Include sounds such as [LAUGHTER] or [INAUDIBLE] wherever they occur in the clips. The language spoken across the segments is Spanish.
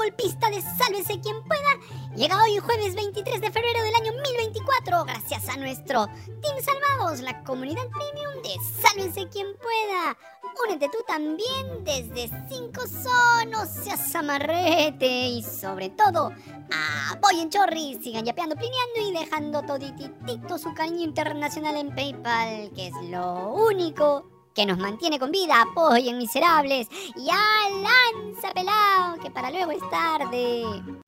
golpista de Sálvese quien pueda llega hoy jueves 23 de febrero del año 2024 gracias a nuestro Team Salvados, la comunidad premium de Sálvese quien pueda. Únete tú también desde 5 sonos, seas amarrete y sobre todo apoyen Chorri, sigan yapeando, plineando y dejando todititito su cariño internacional en PayPal, que es lo único que nos mantiene con vida, apoyen miserables y a lanza pelado, que para luego es tarde.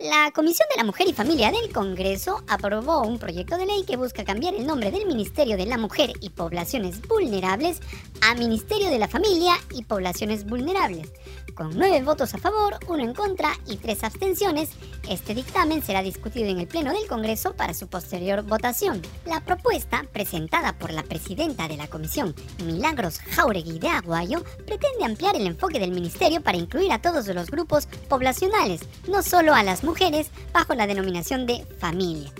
La Comisión de la Mujer y Familia del Congreso aprobó un proyecto de ley que busca cambiar el nombre del Ministerio de la Mujer y Poblaciones Vulnerables a Ministerio de la Familia y Poblaciones Vulnerables. Con nueve votos a favor, uno en contra y tres abstenciones, este dictamen será discutido en el Pleno del Congreso para su posterior votación. La propuesta, presentada por la presidenta de la Comisión, Milagros Jauregui de Aguayo, pretende ampliar el enfoque del Ministerio para incluir a todos los grupos poblacionales, no solo a las mujeres, bajo la denominación de familia.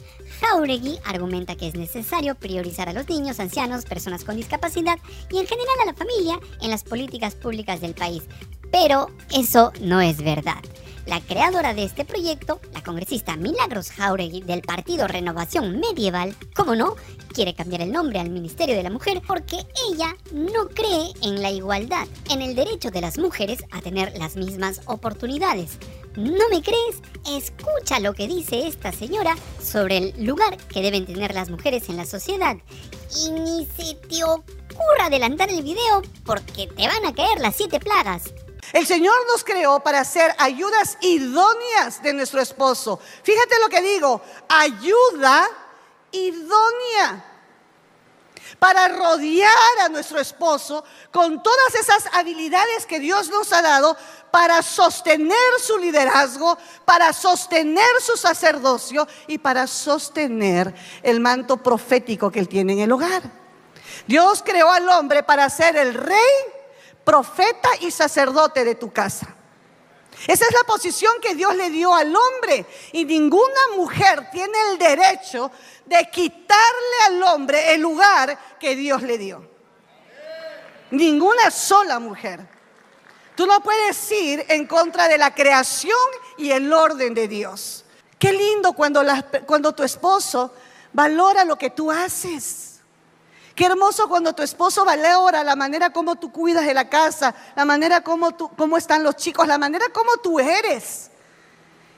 Jauregui argumenta que es necesario priorizar a los niños, ancianos, personas con discapacidad y en general a la familia en las políticas públicas del país. Pero eso no es verdad. La creadora de este proyecto, la congresista Milagros Jauregui del partido Renovación Medieval, como no, quiere cambiar el nombre al Ministerio de la Mujer porque ella no cree en la igualdad, en el derecho de las mujeres a tener las mismas oportunidades. ¿No me crees? Escucha lo que dice esta señora sobre el lugar que deben tener las mujeres en la sociedad. Y ni se te ocurra adelantar el video porque te van a caer las siete plagas. El Señor nos creó para ser ayudas idóneas de nuestro esposo. Fíjate lo que digo, ayuda idónea para rodear a nuestro esposo con todas esas habilidades que Dios nos ha dado para sostener su liderazgo, para sostener su sacerdocio y para sostener el manto profético que él tiene en el hogar. Dios creó al hombre para ser el rey, profeta y sacerdote de tu casa. Esa es la posición que Dios le dio al hombre y ninguna mujer tiene el derecho de quitarle al hombre el lugar que Dios le dio. Ninguna sola mujer. Tú no puedes ir en contra de la creación y el orden de Dios. Qué lindo cuando, cuando tu esposo valora lo que tú haces. Qué hermoso cuando tu esposo valora la manera como tú cuidas de la casa, la manera como, tú, están los chicos, la manera como tú eres.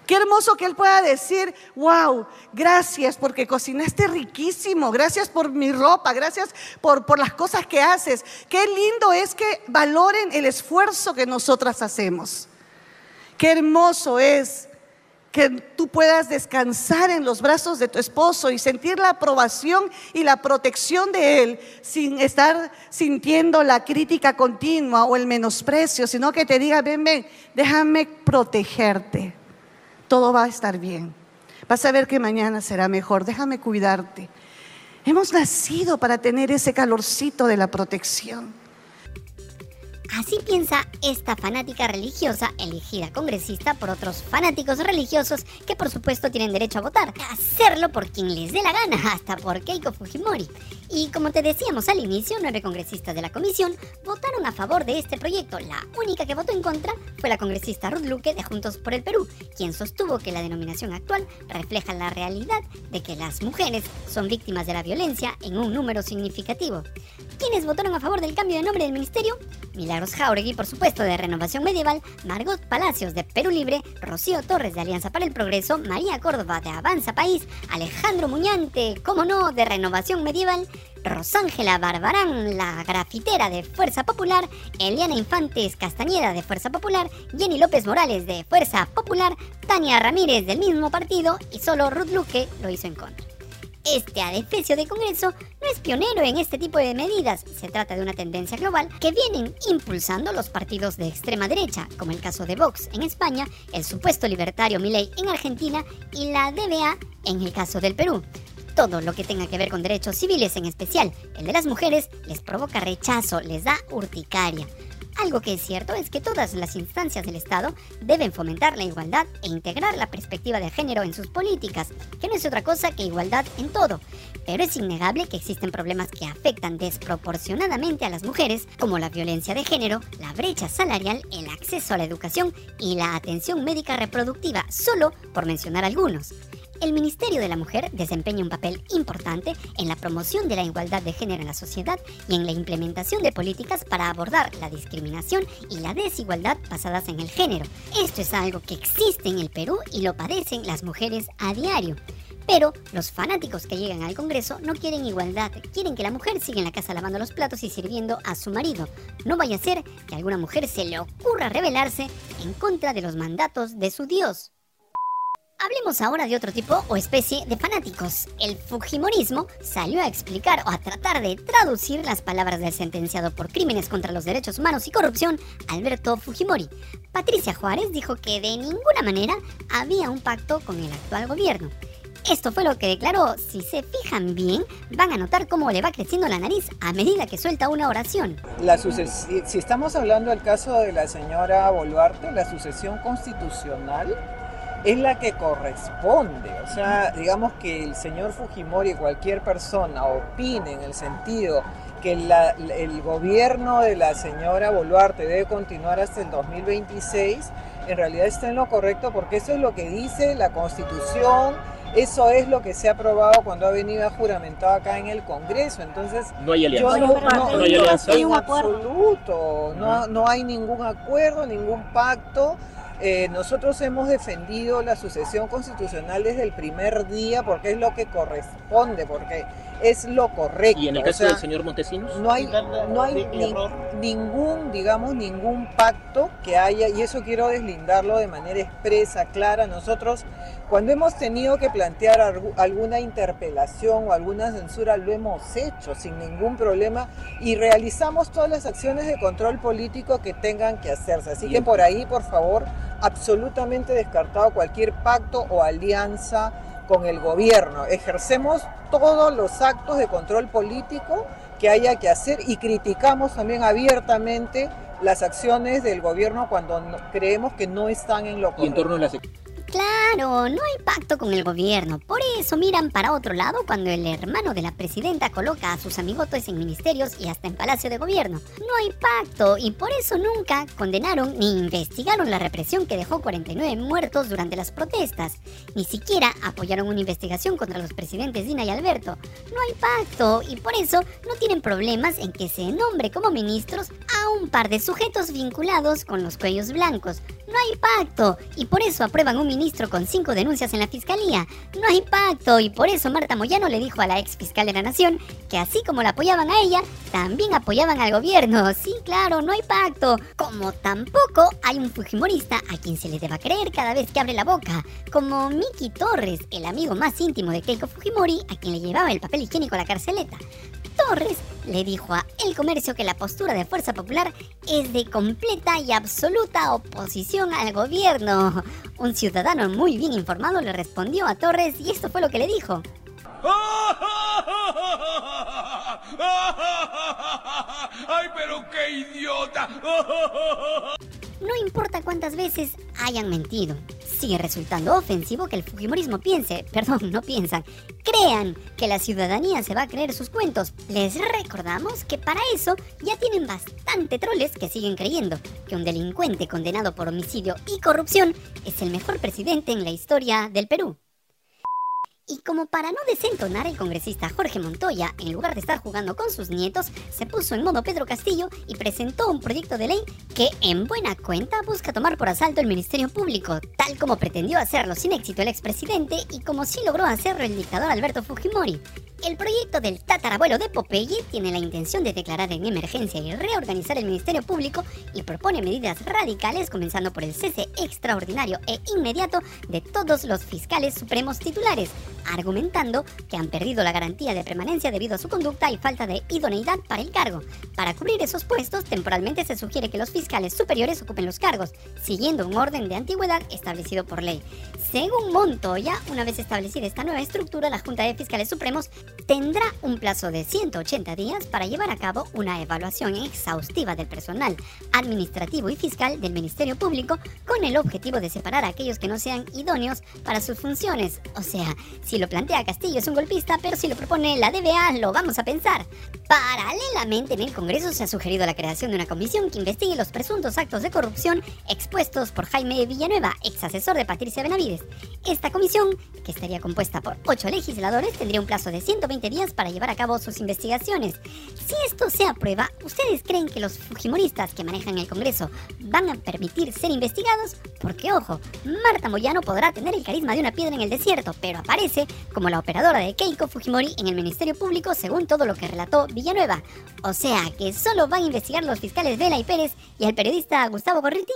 Qué hermoso que él pueda decir, wow, gracias porque cocinaste riquísimo, gracias por mi ropa, gracias por, por las cosas que haces. Qué lindo es que valoren el esfuerzo que nosotras hacemos. Qué hermoso es que tú puedas descansar en los brazos de tu esposo y sentir la aprobación y la protección de él sin estar sintiendo la crítica continua o el menosprecio, sino que te diga, ven, ven, déjame protegerte. Todo va a estar bien. Vas a ver que mañana será mejor. Déjame cuidarte. Hemos nacido para tener ese calorcito de la protección. Así piensa esta fanática religiosa elegida congresista por otros fanáticos religiosos que por supuesto tienen derecho a votar, a hacerlo por quien les dé la gana, [LAUGHS] hasta por Keiko Fujimori. Y como te decíamos al inicio, nueve congresistas de la comisión votaron a favor de este proyecto. La única que votó en contra fue la congresista Ruth Luque de Juntos por el Perú, quien sostuvo que la denominación actual refleja la realidad de que las mujeres son víctimas de la violencia en un número significativo. ¿Quiénes votaron a favor del cambio de nombre del ministerio? Milagros Jauregui, por supuesto, de Renovación Medieval, Margot Palacios de Perú Libre, Rocío Torres de Alianza para el Progreso, María Córdoba de Avanza País, Alejandro Muñante, como no, de Renovación Medieval, Rosángela Barbarán, la grafitera de Fuerza Popular, Eliana Infantes Castañeda de Fuerza Popular, Jenny López Morales de Fuerza Popular, Tania Ramírez del mismo partido. Y solo Ruth Luque lo hizo en contra. Este adefesio de Congreso no es pionero en este tipo de medidas. Se trata de una tendencia global que vienen impulsando los partidos de extrema derecha, como el caso de Vox en España, el supuesto libertario Milei en Argentina y la DBA en el caso del Perú. Todo lo que tenga que ver con derechos civiles, en especial el de las mujeres, les provoca rechazo, les da urticaria. Algo que es cierto es que todas las instancias del Estado deben fomentar la igualdad e integrar la perspectiva de género en sus políticas, que no es otra cosa que igualdad en todo. Pero es innegable que existen problemas que afectan desproporcionadamente a las mujeres, como la violencia de género, la brecha salarial, el acceso a la educación y la atención médica reproductiva, solo por mencionar algunos el Ministerio de la Mujer desempeña un papel importante en la promoción de la igualdad de género en la sociedad y en la implementación de políticas para abordar la discriminación y la desigualdad basadas en el género. Esto es algo que existe en el Perú y lo padecen las mujeres a diario. Pero los fanáticos que llegan al Congreso no quieren igualdad, quieren que la mujer siga en la casa lavando los platos y sirviendo a su marido. No vaya a ser que a alguna mujer se le ocurra rebelarse en contra de los mandatos de su Dios. Hablemos ahora de otro tipo o especie de fanáticos. El Fujimorismo salió a explicar o a tratar de traducir las palabras del sentenciado por crímenes contra los derechos humanos y corrupción, Alberto Fujimori. Patricia Juárez dijo que de ninguna manera había un pacto con el actual gobierno. Esto fue lo que declaró. Si se fijan bien, van a notar cómo le va creciendo la nariz a medida que suelta una oración. La si estamos hablando del caso de la señora Boluarte, la sucesión constitucional es la que corresponde. O sea, digamos que el señor Fujimori, cualquier persona, opine en el sentido que el gobierno de la señora Boluarte debe continuar hasta el 2026, en realidad está en lo correcto porque eso es lo que dice la Constitución, eso es lo que se ha aprobado cuando ha venido a juramentado acá en el Congreso. Entonces, no hay alianza. no, hay alianza. En absoluto, no, no hay ningún acuerdo, ningún pacto. Eh, nosotros hemos defendido la sucesión constitucional desde el primer día porque es lo que corresponde, porque es lo correcto. ¿Y en el caso del señor Montesinos? No hay, no hay ningún, digamos, ningún pacto que haya, y eso quiero deslindarlo de manera expresa, clara. Nosotros, cuando hemos tenido que plantear alguna interpelación o alguna censura, lo hemos hecho sin ningún problema y realizamos todas las acciones de control político que tengan que hacerse. Así que por ahí, por favor, absolutamente descartado cualquier pacto o alianza con el gobierno. Ejercemos todos los actos de control político que haya que hacer y criticamos también abiertamente las acciones del gobierno cuando creemos que no están en lo correcto. Y en torno a las Claro, no hay pacto con el gobierno. Por eso miran para otro lado cuando el hermano de la presidenta coloca a sus amigotes en ministerios y hasta en palacio de gobierno. No hay pacto y por eso nunca condenaron ni investigaron la represión que dejó 49 muertos durante las protestas. Ni siquiera apoyaron una investigación contra los presidentes Dina y Alberto. No hay pacto y por eso no tienen problemas en que se nombre como ministros a un par de sujetos vinculados con los cuellos blancos. No hay pacto y por eso aprueban un ministro con cinco denuncias en la fiscalía. No hay pacto y por eso Marta Moyano le dijo a la ex fiscal de la Nación que así como la apoyaban a ella, también apoyaban al gobierno. Sí, claro, no hay pacto. Como tampoco hay un fujimorista a quien se le deba creer cada vez que abre la boca, como Miki Torres, el amigo más íntimo de Keiko Fujimori, a quien le llevaba el papel higiénico a la carceleta. Torres le dijo a El Comercio que la postura de Fuerza Popular es de completa y absoluta oposición al gobierno. Un ciudadano muy bien informado le respondió a Torres y esto fue lo que le dijo. [LAUGHS] ¡Ay, pero qué idiota! [LAUGHS] No importa cuántas veces hayan mentido, sigue resultando ofensivo que el Fujimorismo piense, perdón, no piensan, crean que la ciudadanía se va a creer sus cuentos. Les recordamos que para eso ya tienen bastante troles que siguen creyendo que un delincuente condenado por homicidio y corrupción es el mejor presidente en la historia del Perú. Y como para no desentonar, el congresista Jorge Montoya, en lugar de estar jugando con sus nietos, se puso en modo Pedro Castillo y presentó un proyecto de ley que, en buena cuenta, busca tomar por asalto el Ministerio Público, tal como pretendió hacerlo sin éxito el expresidente y como sí logró hacerlo el dictador Alberto Fujimori. El proyecto del tatarabuelo de Popeye tiene la intención de declarar en emergencia y reorganizar el Ministerio Público y propone medidas radicales comenzando por el cese extraordinario e inmediato de todos los fiscales supremos titulares, argumentando que han perdido la garantía de permanencia debido a su conducta y falta de idoneidad para el cargo. Para cubrir esos puestos, temporalmente se sugiere que los fiscales superiores ocupen los cargos, siguiendo un orden de antigüedad establecido por ley. Según Montoya, una vez establecida esta nueva estructura, la Junta de Fiscales Supremos tendrá un plazo de 180 días para llevar a cabo una evaluación exhaustiva del personal administrativo y fiscal del Ministerio Público con el objetivo de separar a aquellos que no sean idóneos para sus funciones. O sea, si lo plantea Castillo es un golpista, pero si lo propone la DBA lo vamos a pensar. Paralelamente en el Congreso se ha sugerido la creación de una comisión que investigue los presuntos actos de corrupción expuestos por Jaime Villanueva, ex asesor de Patricia Benavides. Esta comisión, que estaría compuesta por ocho legisladores, tendría un plazo de 120 días para llevar a cabo sus investigaciones. Si esto se aprueba, ¿ustedes creen que los fujimoristas que manejan el Congreso van a permitir ser investigados? Porque ojo, Marta Moyano podrá tener el carisma de una piedra en el desierto, pero aparece como la operadora de Keiko Fujimori en el Ministerio Público según todo lo que relató Villanueva. O sea que solo van a investigar los fiscales Vela y Pérez y el periodista Gustavo Gorriti.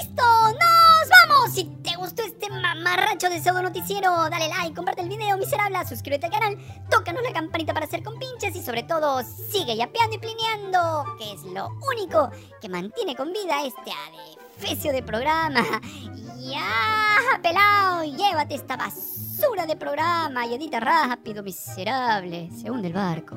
¡Listo! ¡Nos vamos! Si te gustó este mamarracho de pseudo noticiero, dale like, comparte el video miserable, suscríbete al canal, tócanos la campanita para hacer compinches y sobre todo sigue yapeando y plineando, que es lo único que mantiene con vida este adefesio de programa. [LAUGHS] Ya, pelao, llévate esta basura de programa y edita rápido, miserable, se hunde el barco.